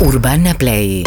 Urbana Play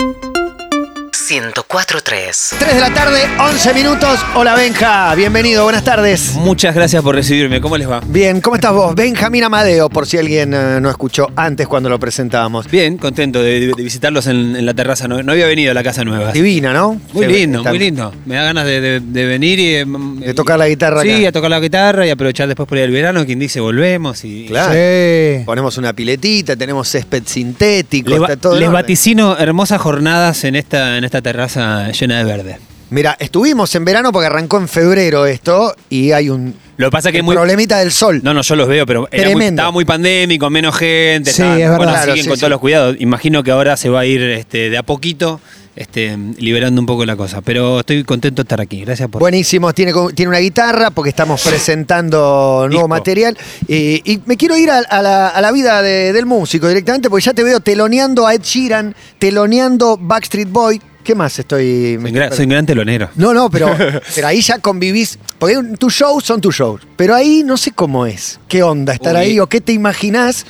104.3 3 de la tarde, 11 minutos. Hola Benja, bienvenido, buenas tardes. Muchas gracias por recibirme. ¿Cómo les va? Bien, ¿cómo estás vos? Benjamín Amadeo, por si alguien eh, no escuchó antes cuando lo presentábamos. Bien, contento de, de visitarlos en, en la terraza. No, no había venido a la casa nueva. Divina, ¿no? Muy Sí, lindo, está- muy lindo. Me da ganas de, de- de venir y eh, De tocar la guitarra Sí, acá. a tocar la guitarra y aprovechar después por ir el verano. Quien dice volvemos y. Claro. Sí. Ponemos una piletita, tenemos césped sintético, Les, va- está todo les vaticino hermosas jornadas en esta, en esta terraza llena de verde. Mira, estuvimos en verano porque arrancó en febrero esto y hay un Lo que pasa es que el muy. problemita del sol. No, no, yo los veo, pero era muy- estaba muy pandémico, menos gente. Sí, es verdad. bueno, Claro, siguen sí, con sí. todos los cuidados. Imagino que ahora se va a ir este, de a poquito este, liberando un poco la cosa. Pero estoy contento de estar aquí. Gracias por. Buenísimo, tiene, tiene una guitarra porque estamos presentando nuevo Disco. material. Y, y me quiero ir a, a la, a la vida de- del músico directamente porque ya te veo teloneando a Ed Sheeran, teloneando Backstreet Boy. ¿Qué más estoy...? Soy gran- soy un gran telonero. No, no, pero, pero ahí ya convivís. Porque tus shows son tus shows. Pero ahí no sé cómo es. ¿Qué onda estar Uy. ahí o qué te imaginás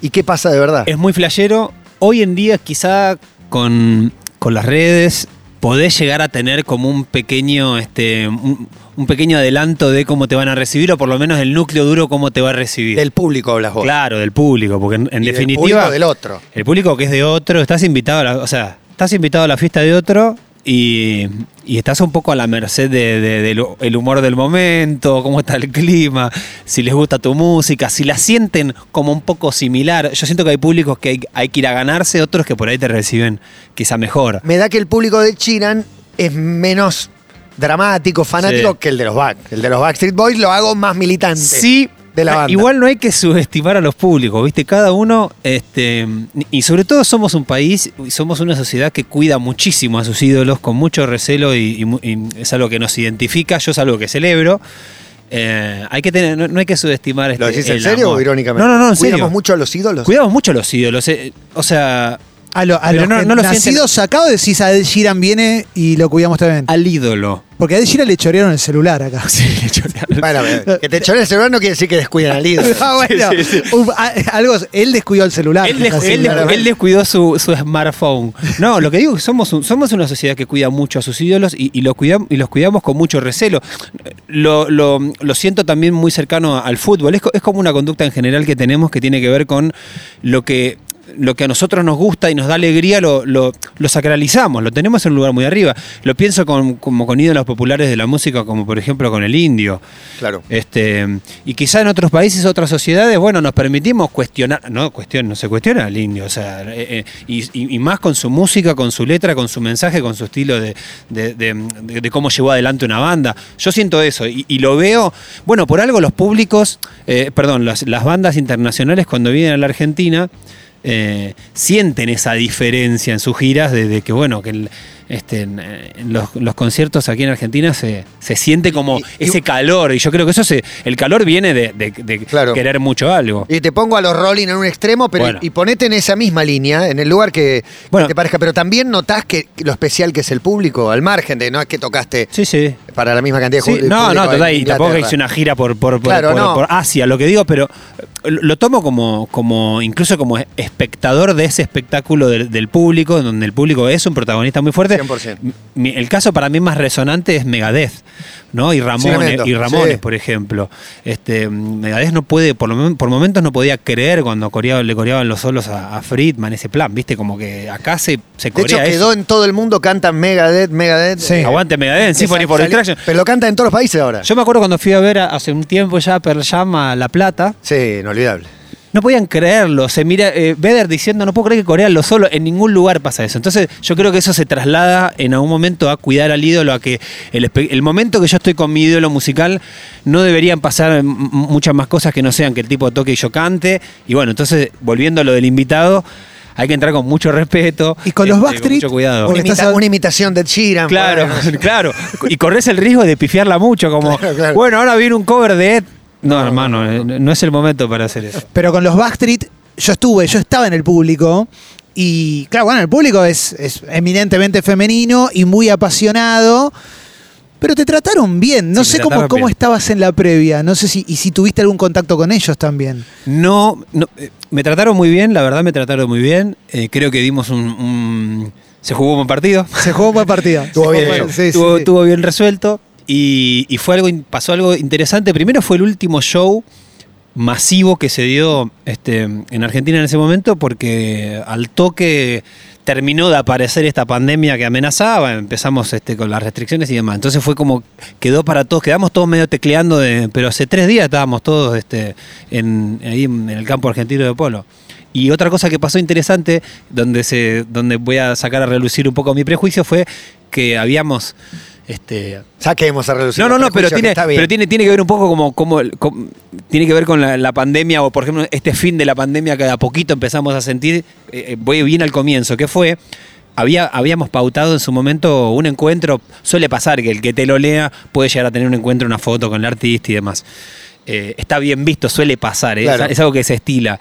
y qué pasa de verdad? Es muy flashero. Hoy en día, quizá con, con las redes, podés llegar a tener como un pequeño, este, un, un pequeño adelanto de cómo te van a recibir, o por lo menos el núcleo duro cómo te va a recibir. Del público hablas vos. Claro, del público, porque en, en Y del definitiva. público del otro. El público que es de otro, estás invitado a la, o sea, estás invitado a la fiesta de otro y, y estás un poco a la merced de- de- del el humor del momento, cómo está el clima, si les gusta tu música, si la sienten como un poco similar. Yo siento que hay públicos que hay, hay que ir a ganarse, otros que por ahí te reciben quizá mejor. Me da que el público de Sheeran es menos dramático, fanático Sí. que el de los Back. El de los Backstreet Boys lo hago más militante. Sí, de la banda. igual no hay que subestimar a los públicos, ¿viste? Cada uno, este, y sobre todo somos un país, somos una sociedad que cuida muchísimo a sus ídolos, con mucho recelo, y, y mu- y es algo que nos identifica, yo es algo que celebro. Eh, hay que tener, no, no hay que subestimar este, ¿Lo decís en serio amor. o irónicamente? No, no, no, en Cuidamos serio. mucho a los ídolos. Cuidamos mucho a los ídolos. eh, O sea, A, lo, a Pero los no- no lo nacidos sacados decís a Ed Sheeran viene y lo cuidamos también. al ídolo. Porque a Ed Sheeran le chorearon el celular acá. Bueno, eh, que te chore el celular no quiere decir que descuiden al ídolo. Ah, bueno. Sí, sí, Un- a- algo, él descuidó el celular. Él, des- Así, él descuidó su, su smartphone. No, lo que digo es que somos, un- somos una sociedad que cuida mucho a sus ídolos y, y, lo cuidam- y los cuidamos con mucho recelo. Lo, lo- lo siento también muy cercano al fútbol. Es como una conducta en general que tenemos que tiene que ver con lo que lo que a nosotros nos gusta y nos da alegría lo, lo- lo sacralizamos, lo tenemos en un lugar muy arriba. Lo pienso con, como con ídolos populares de la música, como por ejemplo con el indio. Claro. Este, y quizá en otros países, otras sociedades, bueno, nos permitimos cuestionar, no, cuestión, no se cuestiona al indio, o sea, eh, eh, y, más con su música, con su letra, con su mensaje, con su estilo de, de- de- de- de cómo llevó adelante una banda. Yo siento eso y, y lo veo, bueno, por algo los públicos, eh, perdón, las, las bandas internacionales cuando vienen a la Argentina, eh, sienten esa diferencia en sus giras de, de que, bueno, que el- este, en, en los, los conciertos aquí en Argentina se, se siente como Y- y- ese calor. Y yo creo que eso se, el calor viene de, de- de Claro. querer mucho algo. Y te pongo a los Rolling en un extremo, pero Bueno. y ponete en esa misma línea, en el lugar que, que Bueno. te parezca. Pero también notás que lo especial que es el público, al margen de no es que tocaste Sí, sí. para la misma cantidad de Sí, no, no, total, y tampoco hice una gira por, por, por, Claro, por- no. por Asia, lo que digo, pero eh, lo lo tomo como, como incluso como espectador de ese espectáculo del, del público, donde el público es un protagonista muy fuerte. 100%. Mi- el caso para mí más resonante es Megadeth, ¿no? Y Ramones, y Ramones, sí. por ejemplo. Este, Megadeth no puede, por, lo por momentos no podía creer cuando coreaba- le coreaban los solos a, a Friedman, ese plan, ¿viste? Como que acá se, se De hecho, corea quedó eso. en todo el mundo, cantan Megadeth, Megadeth. Sí. Eh, Aguante Megadeth, Symphony for Destruction. Pero lo cantan en todos los países ahora. Yo me acuerdo cuando fui a ver a- hace un tiempo ya Pearl Jam a La Plata, Sí, inolvidable. No podían creerlo. Se mira, eh, Vedder diciendo, no puedo creer que Corea lo solo, en ningún lugar pasa eso. Entonces, yo creo que eso se traslada en algún momento a cuidar al ídolo, a que el, momento que yo estoy con mi ídolo musical, no deberían pasar muchas más cosas que no sean que el tipo toque y yo cante. Y bueno, entonces, volviendo a lo del invitado, hay que entrar con mucho respeto. Y con los este, Backstreet, mucho cuidado. Una, imita- una imitación de Sheeran. Claro, bueno. claro. Y corres el riesgo de pifiarla mucho, como, Claro, claro. bueno, ahora viene un cover de Ed. No, hermano, eh, no es el momento para hacer eso. Pero con los Backstreet, yo estuve, yo estaba en el público. Y claro, bueno, el público es, es eminentemente femenino y muy apasionado. Pero te trataron bien. No Sí, sé cómo, cómo bien. estabas en la previa. No sé si, y si tuviste algún contacto con ellos también. No, no, eh, me trataron muy bien, la verdad me trataron muy bien. Eh, creo que dimos un, un- Se jugó un buen partido. Se jugó un buen partido. Estuvo Se bien jugó- hecho. sí, sí, estuvo, sí. estuvo bien resuelto. Y, fue algo, pasó algo interesante. Primero fue el último show masivo que se dio este, en Argentina en ese momento, porque al toque terminó de aparecer esta pandemia que amenazaba, empezamos este, con las restricciones y demás. Entonces fue como, quedó para todos, quedamos todos medio tecleando, de, pero hace tres días estábamos todos este, en, ahí en el campo argentino de polo. Y otra cosa que pasó interesante, donde, se, donde voy a sacar a relucir un poco mi prejuicio, fue que habíamos... Este, Saquemos a reducir. no, no, no, pero tiene, pero tiene, tiene que ver un poco como, como, como- tiene que ver con la, la pandemia o por ejemplo este fin de la pandemia que de a poquito empezamos a sentir, eh, eh, voy bien al comienzo, que fue, había, habíamos pautado en su momento un encuentro, suele pasar que el que te lo lea puede llegar a tener un encuentro, una foto con el artista y demás. Eh, está bien visto, suele pasar, ¿eh? Claro. es, es algo que se estila.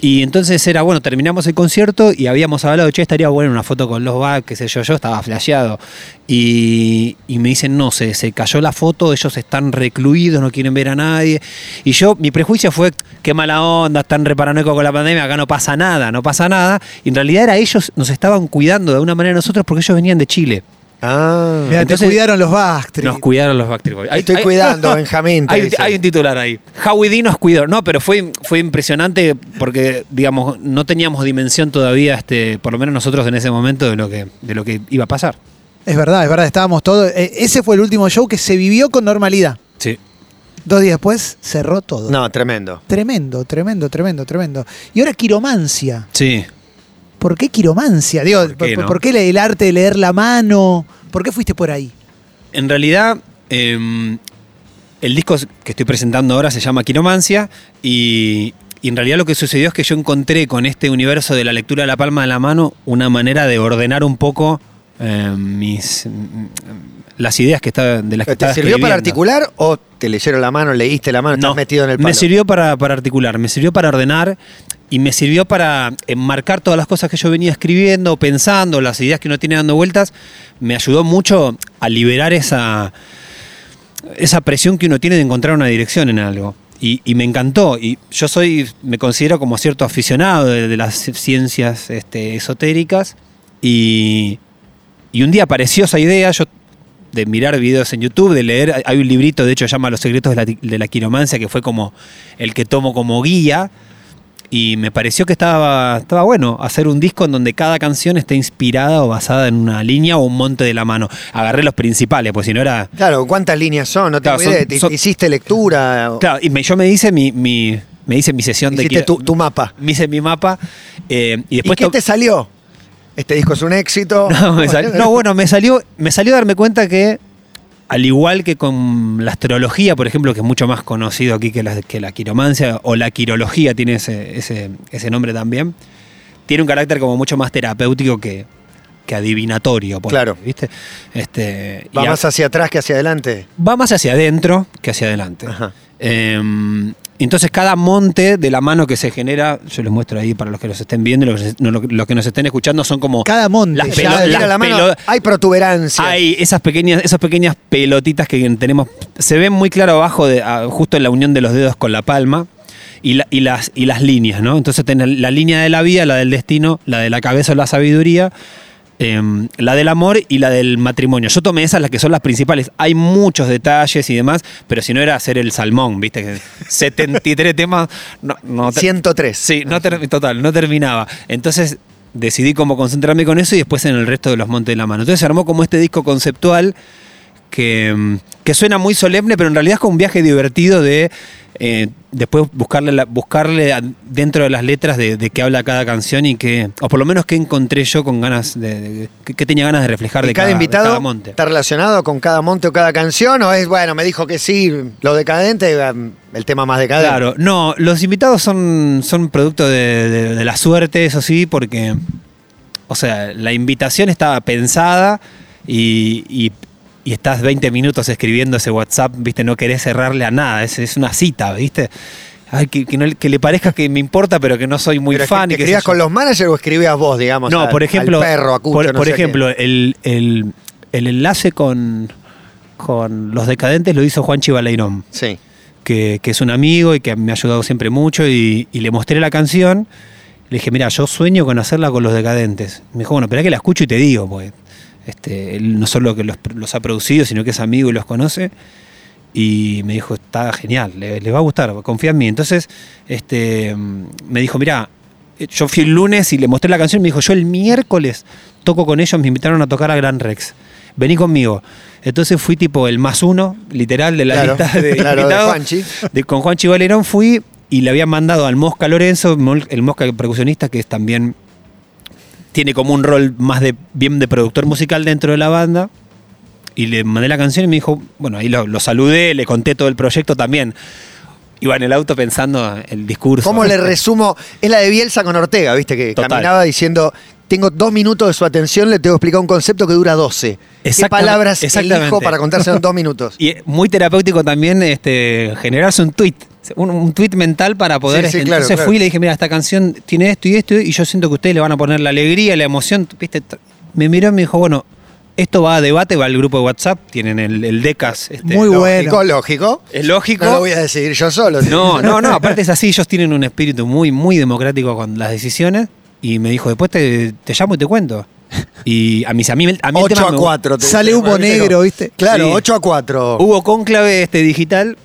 Y entonces era, bueno, terminamos el concierto y habíamos hablado, che, estaría bueno una foto con los back, qué sé yo, yo estaba flasheado. Y, me dicen, no, se, se cayó la foto, ellos están recluidos, no quieren ver a nadie. Y yo, mi prejuicio fue, qué mala onda, están reparanoicos con la pandemia, acá no pasa nada, no pasa nada. Y en realidad era ellos, nos estaban cuidando de alguna manera nosotros porque ellos venían de Chile. Ah, Entonces, te cuidaron los Backstreet. Nos cuidaron los Backstreet Boys. Ahí estoy cuidando, Benjamín, hay un titular ahí. Howie D nos cuidó. No, pero fue, fue impresionante porque, digamos, no teníamos dimensión todavía, este, por lo menos nosotros en ese momento, de lo que, de lo que iba a pasar. Es verdad, es verdad, estábamos todos. eh, ese fue el último show que se vivió con normalidad. Sí. Dos días después cerró todo. no, tremendo. Tremendo, tremendo, tremendo, tremendo. Y ahora quiromancia. Sí. ¿Por qué quiromancia? Digo, ¿Por qué, ¿por, no? por qué el arte de leer la mano? ¿Por qué fuiste por ahí? En realidad, eh, el disco que estoy presentando ahora se llama Quiromancia y, y en realidad lo que sucedió es que yo encontré con este universo de la lectura de la palma de la mano una manera de ordenar un poco eh, mis mm, las ideas que estaba, de las que ¿Te sirvió para articular o te leyeron la mano, leíste la mano, estás metido en el palo? Me sirvió para, para articular, me sirvió para ordenar y me sirvió para enmarcar todas las cosas que yo venía escribiendo, pensando, las ideas que uno tiene dando vueltas. Me ayudó mucho a liberar esa, esa presión que uno tiene de encontrar una dirección en algo. Y, me encantó. Y yo soy, me considero como cierto aficionado de, las ciencias este, esotéricas. Y, y un día apareció esa idea, yo de mirar videos en YouTube, de leer, hay un librito, de hecho, se llama Los secretos de la, de la quiromancia, que fue como el que tomo como guía. Y me pareció que estaba, estaba bueno hacer un disco en donde cada canción esté inspirada o basada en una línea o un monte de la mano. Agarré los principales, pues si no era. Claro, ¿cuántas líneas son? No tengo Claro, son- idea. ¿Te- son- ¿Hiciste lectura? Claro, y me- yo me hice mi, mi- me hice mi sesión de Hiciste tu, tu mapa. Me hice mi mapa. eh, y ¿Y después qué te salió? Este disco es un éxito. No, me salió- no, bueno, me salió, me salió darme cuenta que, al igual que con la astrología, por ejemplo, que es mucho más conocido aquí que la, que la quiromancia, o la quirología tiene ese, ese, ese nombre también, tiene un carácter como mucho más terapéutico que, que adivinatorio. por Claro. ¿viste? Este, Va y a- más hacia atrás que hacia adelante. va más hacia adentro que hacia adelante. Ajá. Eh, entonces cada monte de la mano que se genera, yo les muestro ahí para los que los estén viendo, los, los que nos estén escuchando son como Cada monte. Las ya pelo- las Mira la mano, pelo- hay protuberancias. hay esas pequeñas, esas pequeñas pelotitas que tenemos, se ven muy claro abajo, de, justo en la unión de los dedos con la palma. Y, la- y las, y las líneas, ¿no? Entonces tenés la línea de la vida, la del destino, la de la cabeza o la sabiduría, em, la del amor y la del matrimonio. Yo tomé esas las que son las principales. Hay muchos detalles y demás, pero si no era hacer el salmón, ¿viste? Que 73 temas. No, no te- 103. Sí, no total, no terminaba. Entonces decidí cómo concentrarme con eso y después en el resto de los montes de la mano. Entonces se armó como este disco conceptual que, mm, que suena muy solemne, pero en realidad es como un viaje divertido de eh, después buscarle, la- buscarle dentro de las letras de, de qué habla cada canción y qué, o por lo menos qué encontré yo con ganas de, de- que, que tenía ganas de reflejar ¿Y de cada, cada, de invitado cada monte. está relacionado con cada monte o cada canción? ¿O es, bueno, me dijo que sí, lo decadente, um, el tema más decadente? Claro, no, los invitados son, son producto de, de- de la suerte, eso sí, porque, o sea, la invitación estaba pensada y, y- y estás 20 minutos escribiendo ese WhatsApp, viste, no querés cerrarle a nada, es, es una cita, viste. Ay, que, que no- que le parezca que me importa, pero que no soy muy ¿Pero fan. ¿Te y que escribías con los managers o escribías vos, digamos? no, al- por ejemplo, al perro, a Cucho, por, no ejemplo, el, el- el enlace con, con Los Decadentes lo hizo Juan Chivaleirón, Sí. que, que es un amigo y que me ha ayudado siempre mucho. Y, y le mostré la canción. Le dije, mira, yo sueño con hacerla con Los Decadentes. Me dijo, bueno, espera que la escucho y te digo, pues. Este, él no solo que los, los ha producido, sino que es amigo y los conoce. Y me dijo, está genial, le, le va a gustar, confía en mí. Entonces, este, me dijo, mira, yo fui el lunes y le mostré la canción y me dijo, yo el miércoles toco con ellos, me invitaron a tocar a Gran Rex. Vení conmigo. Entonces fui tipo el más uno, literal, de la Claro, lista de claro, de invitados. Juanchi. De- con Juanchi Valerón fui y le habían mandado al Mosca Lorenzo, el Mosca percusionista, que es también tiene como un rol más de bien de productor musical dentro de la banda. Y le mandé la canción y me dijo, bueno, ahí lo, lo saludé, le conté todo el proyecto también. Iba en el auto pensando el discurso. ¿Cómo le resumo? Es la de Bielsa con Ortega, ¿viste? Que Total. caminaba diciendo, tengo dos minutos de su atención, le tengo que explicar un concepto que dura 12. ¿Qué palabras elijo para contárselo en dos minutos? Y es muy terapéutico también este, generarse un tweet. Un, un tweet mental para poder. Sí, sí, este, claro, entonces claro. fui y le dije, mira, esta canción tiene esto y esto, y yo siento que ustedes le van a poner la alegría, la emoción. ¿viste? Me miró y me dijo, bueno, esto va a debate, va al grupo de WhatsApp, tienen el, el DECAS. este, Muy lo- bueno. Lógico, lógico. Es lógico. No lo voy a decidir yo solo. No, no, no, aparte es así, ellos tienen un espíritu muy, muy democrático con las decisiones. Y me dijo, después te, te llamo y te cuento. Y a, mis, a mí, a mí el 8 tema a me- 4. te Sale humo negro, ¿viste? Claro, Sí. 8 a 4. Hubo cónclave este digital.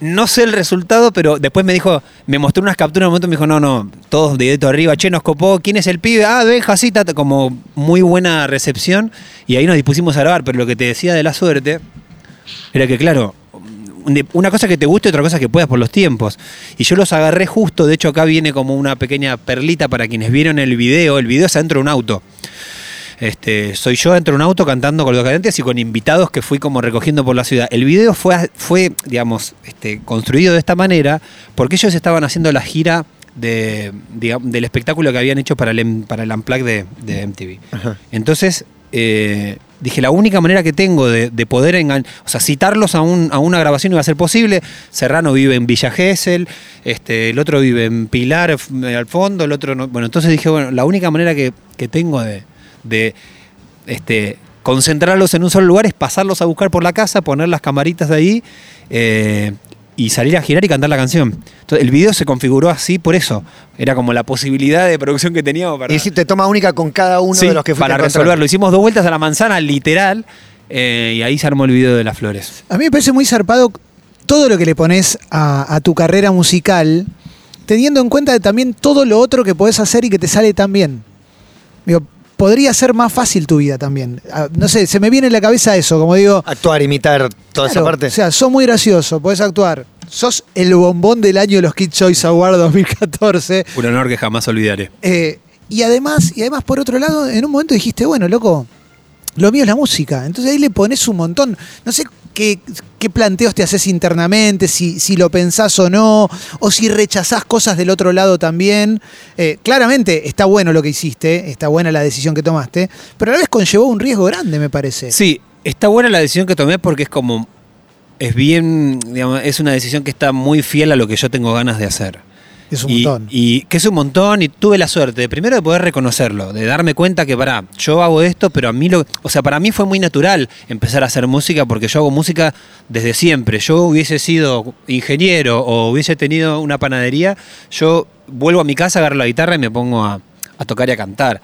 No sé el resultado, pero después me dijo, me mostró unas capturas en un momento y me dijo, no, no, todos de dedito arriba, che, nos copó, ¿quién es el pibe? Ah, Benja, sí, ta, ta, como muy buena recepción. Y ahí nos dispusimos a grabar, pero lo que te decía de la suerte era que, claro, una cosa que te guste, otra cosa que puedas por los tiempos. Y yo los agarré justo, de hecho acá viene como una pequeña perlita para quienes vieron el video. El video es adentro de un auto. Este, soy yo dentro de un auto cantando con los cadentes y con invitados que fui como recogiendo por la ciudad. El video fue, fue digamos, este, construido de esta manera porque ellos estaban haciendo la gira de, del espectáculo que habían hecho para el, para el Unplugged de, de MTV. Entonces, eh, dije, la única manera que tengo de, de poder o sea, citarlos a, un- a una grabación iba a ser posible. Serrano vive en Villa Gesell, este, el otro vive en Pilar f- al fondo, el otro no. Bueno, entonces dije, bueno, la única manera que, que tengo de, de este, concentrarlos en un solo lugar es pasarlos a buscar por la casa, poner las camaritas de ahí eh, y salir a girar y cantar la canción. Entonces, el video se configuró así por eso. Era como la posibilidad de producción que teníamos para, Y hiciste toma única con cada uno Sí, de los que fuiste para resolverlo. Hicimos dos vueltas a la manzana, literal, eh, y ahí se armó el video de las flores. A mí me parece muy zarpado todo lo que le pones a, a tu carrera musical, teniendo en cuenta también todo lo otro que podés hacer y que te sale tan bien. Digo, podría ser más fácil tu vida también. Ah, No sé, se me viene en la cabeza eso, como digo. Actuar, imitar, toda esa claro, parte. O sea, sos muy gracioso, podés actuar. Sos el bombón del año de los Kid Choice Award 2014. Un honor que jamás olvidaré. Eh, y además, y además, por otro lado, en un momento dijiste, bueno, loco, lo mío es la música. Entonces ahí le pones un montón. No sé qué, planteos te haces internamente, si, si lo pensás o no, o si rechazás cosas del otro lado también. Eh, claramente está bueno lo que hiciste, está buena la decisión que tomaste, pero a la vez conllevó un riesgo grande, me parece. Sí, está buena la decisión que tomé porque es como. Es bien. digamos, es una decisión que está muy fiel a lo que yo tengo ganas de hacer. Es un y, montón. y que es un montón y tuve la suerte de primero de poder reconocerlo, de darme cuenta que para yo hago esto, pero a mí lo, o sea, para mí fue muy natural empezar a hacer música porque yo hago música desde siempre. Yo hubiese sido ingeniero o hubiese tenido una panadería, yo vuelvo a mi casa, agarro la guitarra y me pongo a, a tocar y a cantar.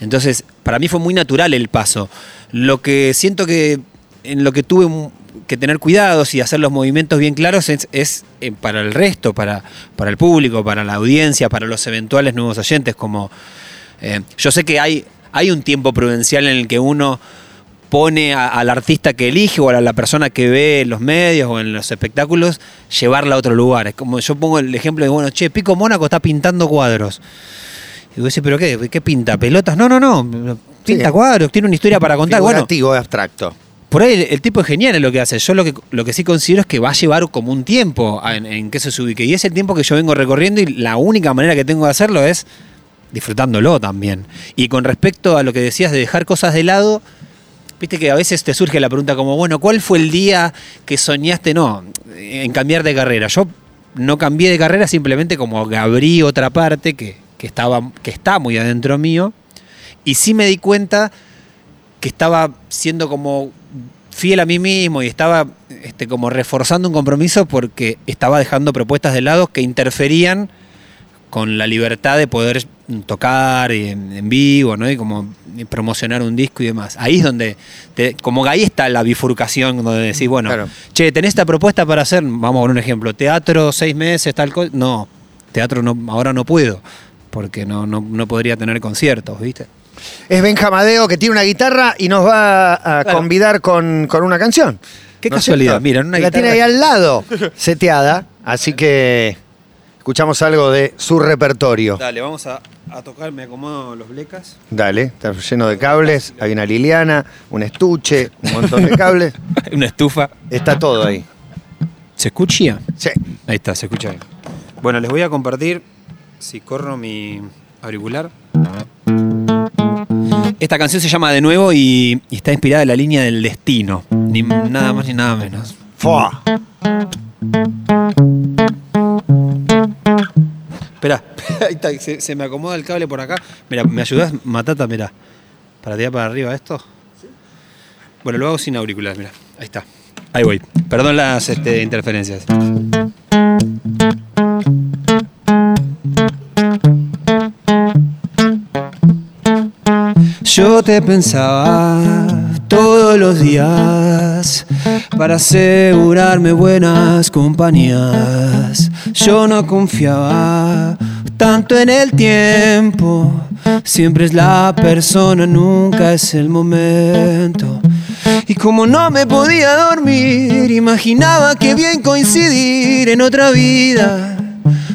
Entonces, para mí fue muy natural el paso. Lo que siento que en lo que tuve un- que tener cuidados y hacer los movimientos bien claros es, es, eh, para el resto, para, para el público, para la audiencia, para los eventuales nuevos oyentes. Como eh, yo sé que hay, hay un tiempo prudencial en el que uno pone a- al artista que elige o a la persona que ve en los medios o en los espectáculos llevarla a otro lugar. Es como yo pongo el ejemplo de, bueno, che, Pico Mónaco está pintando cuadros. Y vos decís, ¿pero qué? ¿Qué pinta? ¿Pelotas? No, no, no. Pinta Sí. cuadros, tiene una historia para contar. Bueno, abstracto. Por ahí el, tipo es genial en lo que hace. Yo lo que, lo que sí considero es que va a llevar como un tiempo en, en que se ubique. Y es el tiempo que yo vengo recorriendo y la única manera que tengo de hacerlo es disfrutándolo también. Y con respecto a lo que decías de dejar cosas de lado, viste que a veces te surge la pregunta como, bueno, ¿cuál fue el día que soñaste? No, en cambiar de carrera. Yo no cambié de carrera, simplemente como que abrí otra parte que, que estaba, que está muy adentro mío. Y sí me di cuenta que estaba siendo como fiel a mí mismo y estaba este, como reforzando un compromiso porque estaba dejando propuestas de lado que interferían con la libertad de poder tocar en, en vivo, ¿no? Y como promocionar un disco y demás. Ahí es donde, te- como que ahí está la bifurcación donde decís, bueno, Claro. che, tenés esta propuesta para hacer, vamos a poner un ejemplo, teatro seis meses, tal cosa. No, teatro no, ahora no puedo, porque no, no, no podría tener conciertos, ¿viste? Es Benjamadeo que tiene una guitarra y nos va a Claro. convidar con, con una canción. Qué ¿No es casualidad, mira, una La tiene ahí al lado, seteada, así que escuchamos algo de su repertorio. Dale, vamos a, a tocar, me acomodo los blecas. Dale, está lleno de cables, hay una Liliana, un estuche, un montón de cables, Una estufa. está todo ahí. ¿Se escucha? Sí. Ahí está, se escucha bien. Bueno, les voy a compartir, si corro mi auricular. Esta canción se llama De nuevo y, y está inspirada en la línea del destino. Ni nada más ni nada menos. Fua. Esperá, ahí está, se, se me acomoda el cable por acá. Mira, ¿me ayudás, Matata? Mira, para tirar para arriba esto. Bueno, lo hago sin auricular, mira. Ahí está. Ahí voy. Perdón las este, interferencias. Yo te pensaba todos los días para asegurarme buenas compañías. Yo no confiaba tanto en el tiempo. Siempre es la persona, nunca es el momento. Y como no me podía dormir, imaginaba que bien coincidir en otra vida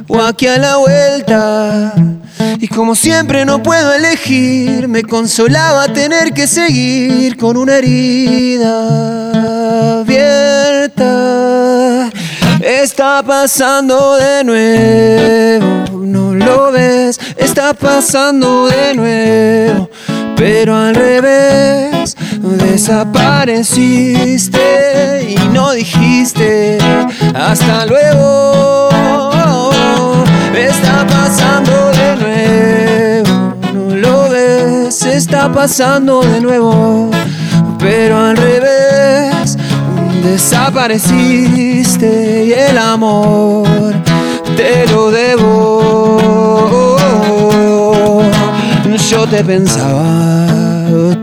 o aquí a la vuelta. Y como siempre no puedo elegir, me consolaba tener que seguir con una herida abierta. Está pasando de nuevo, no lo ves, está pasando de nuevo, pero al revés, desapareciste y no dijiste hasta luego. Está pasando de nuevo, pero al revés, desapareciste y el amor te lo debo. Yo te pensaba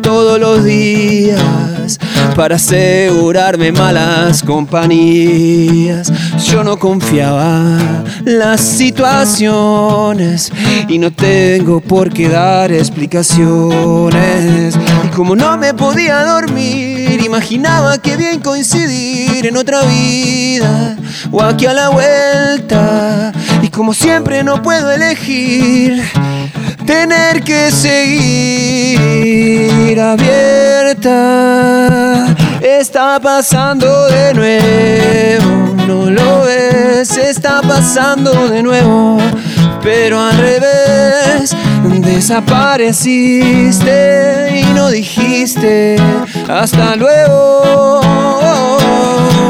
todos los días para asegurarme malas compañías. Yo no confiaba las situaciones y no tengo por qué dar explicaciones. Y como no me podía dormir, imaginaba que bien coincidir en otra vida o aquí a la vuelta. Y como siempre no puedo elegir tener que seguir abierta. Está pasando de nuevo, no lo ves, está pasando de nuevo, pero al revés, desapareciste y no dijiste hasta luego.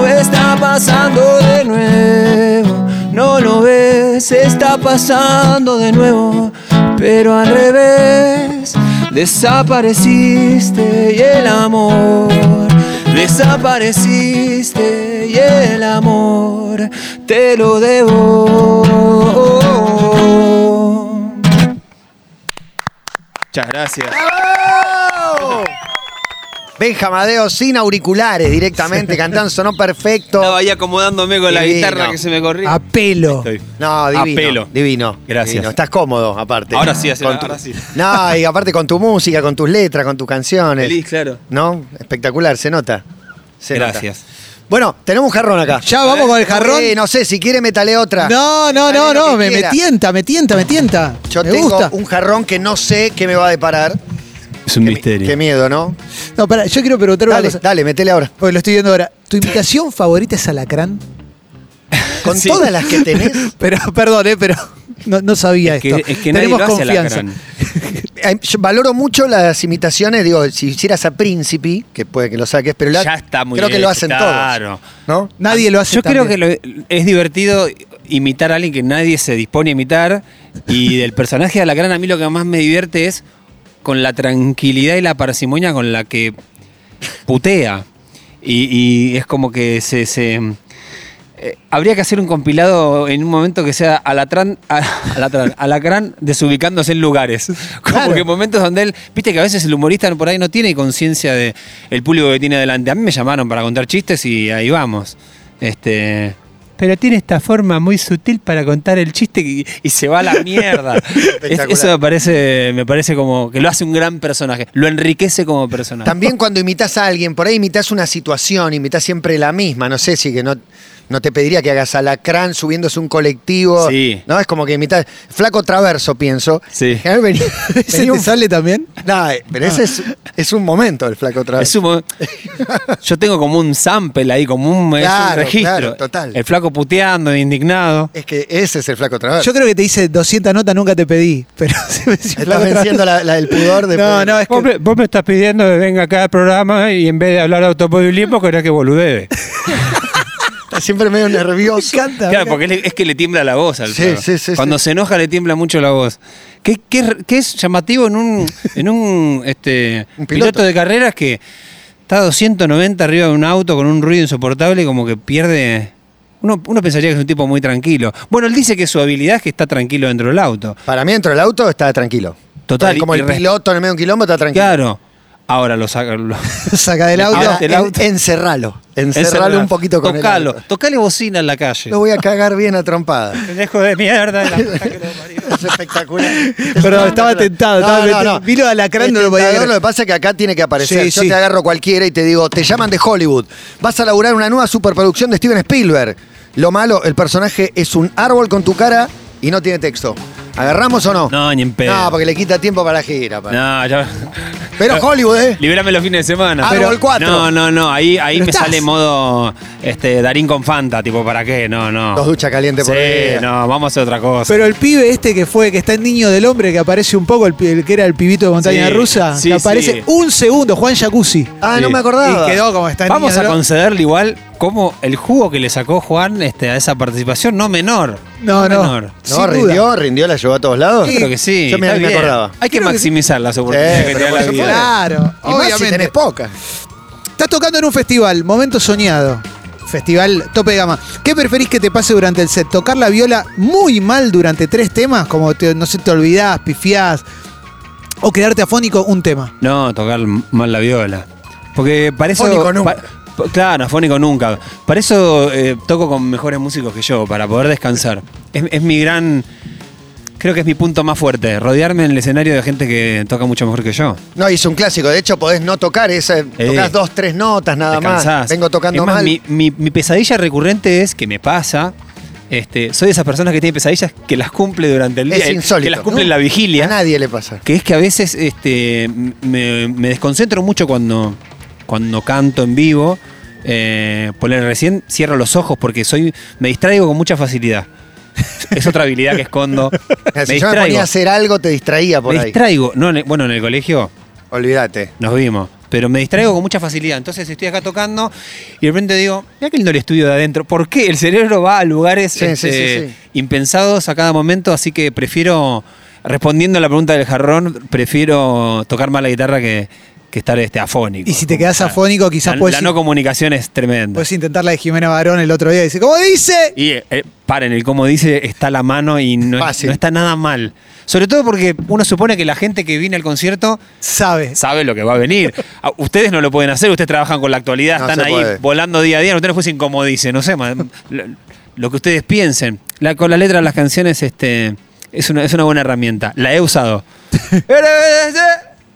Está pasando de nuevo, no lo ves, está pasando de nuevo, pero al revés, desapareciste y el amor, desapareciste el amor te lo debo. Muchas gracias. Benjamadeo sin auriculares directamente, cantando, sonó perfecto. Estaba ahí acomodándome con la Divino. guitarra que se me corría. A pelo. Estoy. No, divino. A pelo. Divino. Gracias. divino. Estás cómodo, aparte. Ahora sí, hace- Con tu- ahora sí. No, y aparte con tu música, con tus letras, con tus canciones. Feliz, claro. ¿No? Espectacular, se nota. Se nota. Gracias. Bueno, tenemos un jarrón acá. Ya vamos con el jarrón. Sí, no sé, si quiere metale otra. No, no, Dale no, lo no, que me, me quiera. tienta, me tienta, me tienta. Yo me tengo gusta. un jarrón que no sé qué me va a deparar. Es un Qué mi- misterio. Qué miedo, ¿no? No, pará, yo quiero preguntar una Dale, cosa. dale, metele ahora. Porque lo estoy viendo ahora. ¿Tu imitación favorita es Alacrán? Con Sí. todas las que tenés, Pero, perdón, eh, pero no, no sabía Es que, esto. es que nadie Tenemos lo hace confianza. Yo valoro mucho las imitaciones. Digo, si hicieras a Príncipe, que puede que lo saques, pero la- Ya está muy creo que lo hacen claro. todos. ¿No? Nadie lo hace Yo creo bien. que lo- es divertido imitar a alguien que nadie se dispone a imitar. Y del personaje de Alacrán, a mí lo que más me divierte es con la tranquilidad y la parsimonia con la que putea. Y, y es como que se. se, eh, habría que hacer un compilado en un momento que sea Alatrán, a- Alatrán, Alacrán desubicándose en lugares. Como Claro. que momentos donde él. Viste que a veces el humorista por ahí no tiene conciencia de el público que tiene delante. A mí me llamaron para contar chistes y ahí vamos. Este. Pero tiene esta forma muy sutil para contar el chiste y, y se va a la mierda. Es- eso me parece, me parece como que lo hace un gran personaje, lo enriquece como personaje. También cuando imitas a alguien, por ahí imitas una situación, imitas siempre la misma. No sé si que no, no te pediría que hagas alacrán subiéndose un colectivo. Sí. No, es como que imitas. Flaco traverso, pienso. Sí. En general venía- ¿Ese venía te un- sale también? No, eh, pero ese es, es un momento el flaco Es traverso. un mo- yo tengo como un sample ahí, como un, es un registro. claro, total. El flaco puteando, indignado. Es que ese es el flaco traverso. Yo creo que te dice 200 notas, nunca te pedí. Pero se me Estás venciendo la, la del pudor de. No, no, es Vos que. me, vos me estás pidiendo que venga acá al programa y en vez de hablar de automovilismo, querés que boludee. Está siempre medio Me nervioso. encanta. Claro, mira. porque es que le tiembla la voz al Sí, sí, sí, Cuando sí. se enoja le tiembla mucho la voz. ¿Qué, qué- qué es llamativo en un, en un, este, Un piloto. piloto. de carreras que está a 290 arriba de un auto con un ruido insoportable y como que pierde... Uno, uno pensaría que es un tipo muy tranquilo. Bueno, él dice que su habilidad es que está tranquilo dentro del auto. Para mí, dentro del auto está tranquilo. Total, Como el piloto en el medio de un quilombo está tranquilo. Claro. Ahora lo saca... lo- Saca del auto. El en- auto. encerralo. Encerralo Encerralo. un poquito con Tocalo. el auto. Tocale bocina en la calle. Lo voy a cagar bien a trompada. Pendejo de mierda. la que lo. Es espectacular. Pero estaba tentado, estaba No, no, metido- no. no lo podía tentador, creer. Lo que pasa es que acá tiene que aparecer. Sí, Yo sí. te agarro cualquiera y te digo, te llaman de Hollywood. Vas a laburar una nueva superproducción de Steven Spielberg. Lo malo, el personaje es un árbol con tu cara y no tiene texto. ¿Agarramos o no? No, ni en pedo. No, porque le quita tiempo para la gira. pa. No, ya. Pero Hollywood, ¿eh? Libérame los fines de semana. Árbol Pero- cuatro. No, no, no. Ahí, ahí Pero me estás. sale modo este, Darín con Fanta. Tipo, ¿para qué? No, no. Dos duchas calientes por Sí, día. no, vamos a hacer otra cosa. Pero el pibe este que fue, que está en Niño del Hombre, que aparece un poco, el, pi- el que era el pibito de montaña Sí, rusa, sí, que aparece sí. un segundo, Juan Jacuzzi. Ah, Sí. no me acordaba. Y quedó como está en Vamos Niño a del Hombre. concederle igual como el jugo que le sacó Juan este, a esa participación, no menor. No, no. menor. No, rindió, rindió, la llevó a todos lados. Yo creo que sí. Yo me, me acordaba. Hay que Creo que maximizar las oportunidades Sí, que te da la vida. Claro, Y más si obviamente. tenés poca. Estás tocando en un festival, momento soñado. Festival tope de gama. ¿Qué preferís que te pase durante el set? ¿Tocar la viola muy mal durante tres temas? Como te- no sé, te olvidás, pifiás. O quedarte afónico un tema. No, tocar mal la viola. Porque para eso. Afónico nunca. pa- pa- claro, afónico nunca. Para eso eh, toco con mejores músicos que yo, para poder descansar. Es, es mi gran. Creo que es mi punto más fuerte, rodearme en el escenario de gente que toca mucho mejor que yo. No, hizo un clásico. De hecho, podés no tocar. esa tocas dos, tres notas nada más. Descansás. Vengo tocando Es más, mal. Mi, mi- mi pesadilla recurrente es que me pasa. Este, soy de esas personas que tienen pesadillas que las cumple durante el día. es eh, insólito. Que las cumple ¿no? en la A vigilia. nadie le pasa. Que es que a veces este, me, me desconcentro mucho cuando, cuando canto en vivo. Eh, poner recién cierro los ojos porque soy me distraigo con mucha facilidad. Es otra habilidad que escondo. Me si yo me ponía a hacer algo, te distraía por Me ahí. distraigo. No, en el- bueno, en el colegio Olvídate. nos vimos. Pero me distraigo con mucha facilidad. Entonces estoy acá tocando y de repente digo, mira que lindo el estudio de adentro. ¿Por qué? El cerebro va a lugares sí, este, sí, sí. impensados a cada momento, así que prefiero, respondiendo a la pregunta del jarrón, prefiero tocar más la guitarra que, que estar este, afónico. Y si te quedás afónico, quizás la, puedes, la no comunicación es tremenda. puedes intentar la de Jimena Barón el otro día. Dice, ¿cómo dice? Y eh, paren, el como dice está la mano y no, Fácil. no está nada mal. Sobre todo porque uno supone que la gente que viene al concierto Sabe. sabe lo que va a venir. Ah, Ustedes no lo pueden hacer, ustedes trabajan con la actualidad, No están ahí puede. volando día a día, ustedes fuesen como dicen, no sé, lo, lo que ustedes piensen. La, con la letra de las canciones este, es, una, es una buena herramienta. La he usado.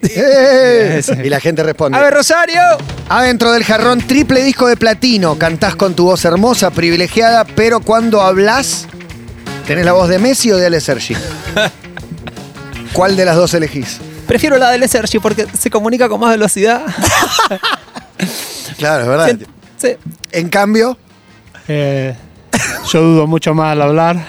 ¡Eh! Y la gente responde. A ver, Rosario. Adentro del jarrón, triple disco de platino. Cantás con tu voz hermosa, privilegiada, pero cuando hablas, ¿tenés la voz de Messi o de Ale Sergi? ¿Cuál de las dos elegís? Prefiero la del Sergi porque se comunica con más velocidad. Claro, es verdad. Sí. En cambio, Eh, yo dudo mucho más al hablar.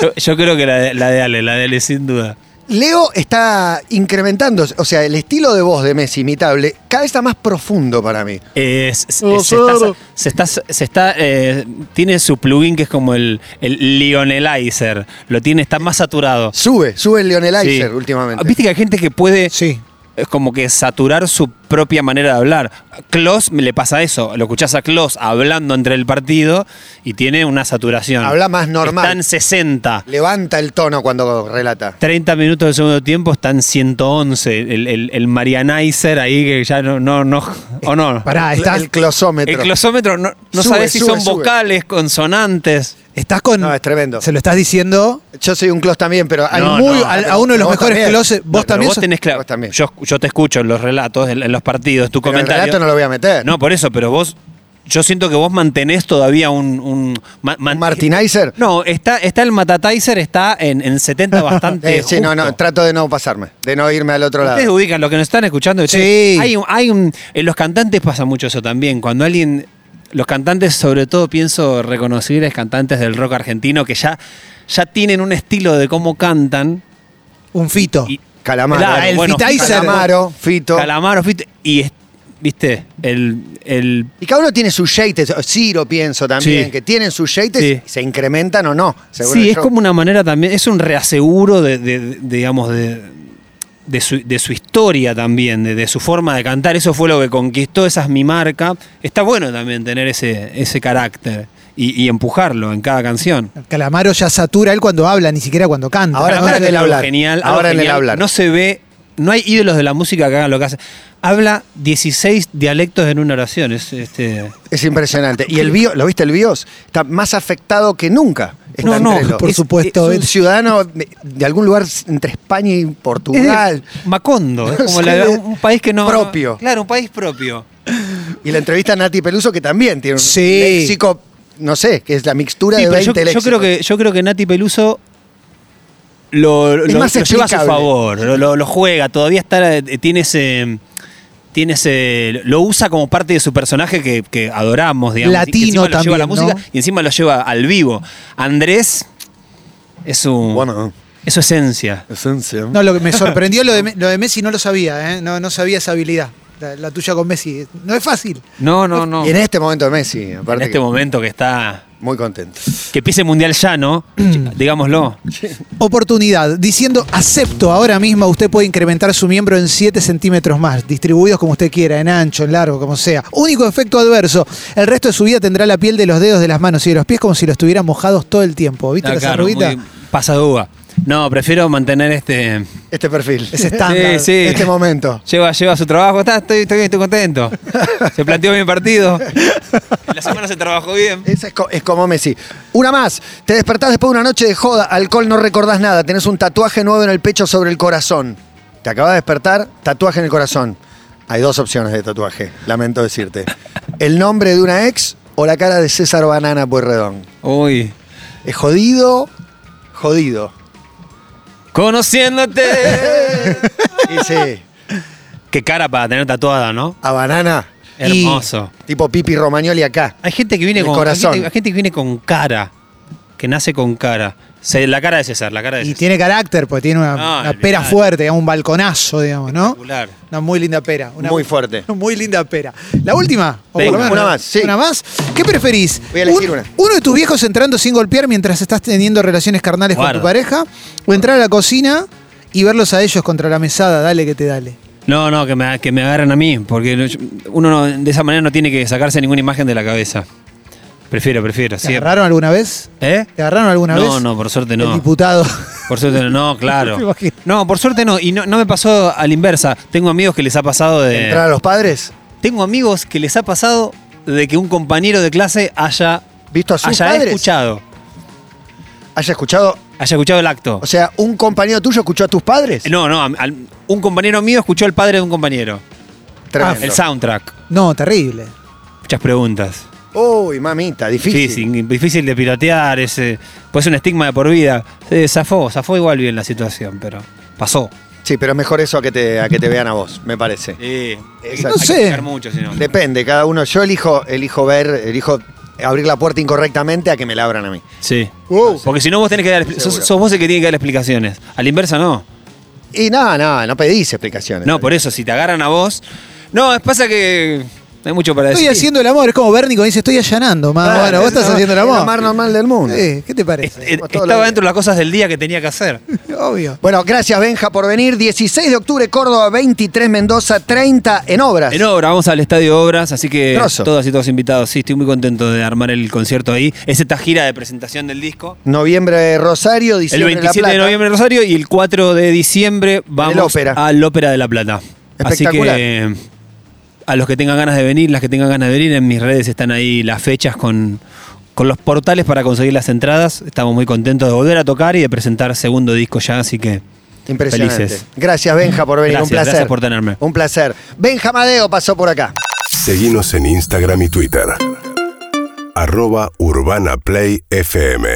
Yo, yo creo que la de, la de Ale, la de Ale sin duda. Leo está incrementando, o sea, el estilo de voz de Messi imitable cada vez está más profundo para mí. Eh, se está, se está, se está, eh, tiene su plugin que es como el, el Lionelizer. Lo tiene, está más saturado. Sube, sube el Lionelizer Sí. últimamente. Viste que hay gente que puede Sí. Es como que saturar su propia manera de hablar. Klaus me le pasa eso. Lo escuchás a Klaus hablando entre el partido y tiene una saturación. Habla más normal. Está en 60. Levanta el tono cuando relata. 30 minutos del segundo tiempo está en 111. El, el, el Marianizer ahí que ya no. no, no o no. Pará, estás, El closómetro. El closómetro no, no Sube, sabes si sube, son sube. vocales, consonantes. Estás con. No, es tremendo. Se lo estás diciendo Yo soy un clos también, pero hay No, muy. no, a, uno de los mejores también. closets. Vos también vos sos- tenés claro. Vos también. Yo, yo te escucho en los relatos, en, en los partidos, tu Pero el comentario. relato no lo voy a meter. No, por eso, pero vos. Yo siento que vos mantenés todavía un. un, ma- man- ¿Un Martinizer? No, está, está el Matatizer, está en, en 70 bastante. Eh, sí, no, no, trato de no pasarme, de no irme al otro Ustedes lado. ubican lo que nos están escuchando. Sí. ustedes- Hay, un- hay un, en los cantantes pasa mucho eso también. Cuando alguien. Los cantantes, sobre todo, pienso reconocibles cantantes del rock argentino que ya, ya tienen un estilo de cómo cantan. un fito. Y, Calamaro. Claro, el bueno. Calamaro, Fito. Calamaro, Fito, y es- viste, el, el Y cada uno tiene sus shades. Ciro pienso también, Sí. que tienen sus shades Sí. y se incrementan o no. según Sí, es show. como una manera también, es un reaseguro de, de- de- digamos, de, de su, de su historia también, de, de su forma de cantar. Eso fue lo que conquistó, esa es mi marca. Está bueno también tener ese, ese carácter y, y empujarlo en cada canción. Calamaro ya satura él cuando habla, ni siquiera cuando canta. Ahora ¿no? está en el hablar. Genial, Ahora en el hablar. No se ve, no hay ídolos de la música que hagan lo que hace. Habla 16 dialectos en una oración. Es, este, Es impresionante. Y el BIOS, ¿lo viste el BIOS? Está más afectado que nunca. Está No, no, por es- supuesto. Es un ciudadano de, de algún lugar entre España y es Portugal. Macondo, es como Sí, la- un país que no. propio. Claro, un país propio. Y la entrevista a Nati Peluso, que también tiene un Sí. léxico, no sé, que es la mixtura Sí, de pero 20 yo, yo creo que, yo creo que Nati Peluso lo, lo- más lo lleva a su favor, lo juega, todavía está, eh, tiene ese. Tiene ese, lo usa como parte de su personaje que, que adoramos, digamos. y Latino encima lo lleva a la también, música ¿no? y encima lo lleva al vivo. Andrés es su, Bueno, es su esencia. esencia. No, lo que me sorprendió lo de, lo de Messi no lo sabía, ¿eh? no, no sabía esa habilidad. La, la tuya con Messi. No es fácil. No, no, no. Y en este momento de Messi, aparte En este que momento que está. muy contento. Que empiece mundial ya, ¿no? Digámoslo. Oportunidad. Diciendo acepto ahora mismo, usted puede incrementar su miembro en 7 centímetros más, distribuidos como usted quiera, en ancho, en largo, como sea. Único efecto adverso. El resto de su vida tendrá la piel de los dedos de las manos y de los pies como si los estuvieran mojados todo el tiempo. ¿Viste Ah, la claro, muy- pasa de uva. No, prefiero mantener este. Este perfil. Ese estándar. Sí, sí. Este momento. Lleva, lleva su trabajo, está, estoy, estoy bien, estoy contento. Se planteó bien partido. En la semana se trabajó bien. Esa es, co- es como Messi. Una más. Te despertás después de una noche de joda, alcohol, no recordás nada. Tenés un tatuaje nuevo en el pecho sobre el corazón. Te acabas de despertar, tatuaje en el corazón. Hay dos opciones de tatuaje, lamento decirte. El nombre de una ex o la cara de César Banana Pueyrredón. Uy. Es jodido, jodido. Conociéndote. Y sí, Qué cara para tener tatuada, ¿no? a Banana, Hermoso. tipo Pipi Romagnoli acá. Hay gente que viene con corazón. Hay gente, hay gente que viene con cara. Que nace con cara. Se- la cara de César, la cara de Y César. tiene carácter, porque tiene una, No, una olvidate. pera fuerte, digamos, un balconazo, digamos, ¿no? Una muy linda pera. Una Muy fuerte. Muy linda pera. La última. o por lo menos, una ¿no? más, sí. Una más. ¿Qué preferís? Voy a elegir Un- una. Uno de tus viejos entrando sin golpear mientras estás teniendo relaciones carnales con tu pareja. O entrar a la cocina y verlos a ellos contra la mesada. Dale que te dale. No, no, que me, que me agarren a mí. Porque no- uno no- de esa manera no tiene que sacarse ninguna imagen de la cabeza. Prefiero, prefiero. ¿Te agarraron alguna vez? ¿Eh? ¿Te agarraron alguna vez? No, no, por suerte El no. diputado. Por suerte no, no, claro. No, por suerte no. Y no, no me pasó a la inversa. Tengo amigos que les ha pasado de. ¿Entrar a los padres? Tengo amigos que les ha pasado de que un compañero de clase haya, ¿Visto a sus haya padres? escuchado. ¿Haya escuchado? Haya escuchado el acto. O sea, ¿un compañero tuyo escuchó a tus padres? no, no, al- un compañero mío escuchó al padre de un compañero. Tremendo. El soundtrack. No, terrible. Muchas preguntas. Uy, mamita, difícil. Difícil, difícil de piratear, ese, puede ser un estigma de por vida. Se zafó, zafó igual bien la situación, pero pasó. Sí, pero es mejor eso a que te, a que te vean a vos, me parece. Sí. No sé. mucho. Depende, cada uno. Yo elijo, elijo ver, elijo abrir la puerta incorrectamente a que me la abran a mí. Sí. Wow. Porque si no vos tenés que dar, sos, sos vos el que tiene que dar explicaciones. A la inversa no. Y no, no, no pedís explicaciones. No, por eso, si te agarran a vos. No, es pasa que. No hay mucho para Estoy decir. haciendo el amor, es como Bernie cuando dice estoy allanando, más. Claro, bueno, vos estás haciendo el es amor. lo más normal del mundo. Sí, ¿Qué te parece? Lo Estaba dentro de las cosas del día que tenía que hacer. Obvio. Bueno, gracias Benja por venir. 16 de octubre, Córdoba, 23 Mendoza, 30 en obras. En obra, vamos al Estadio Obras, así que Grosso. todas y todos invitados. Sí, estoy muy contento de armar el concierto ahí. Es esta gira de presentación del disco. Noviembre Rosario, El diciembre 27 La de Plata. noviembre en Rosario y el 4 de diciembre vamos Ópera. al Ópera de La Plata. Así Espectacular. que a los que tengan ganas de venir, las que tengan ganas de venir, en mis redes están ahí las fechas con, con los portales para conseguir las entradas. Estamos muy contentos de volver a tocar y de presentar segundo disco ya, así que Impresionante. Felices. Gracias Benja por venir, Gracias, un placer. gracias por tenerme. Un placer. Benja Madeo pasó por acá. Seguinos en Instagram y Twitter. Arroba Urbana Play FM.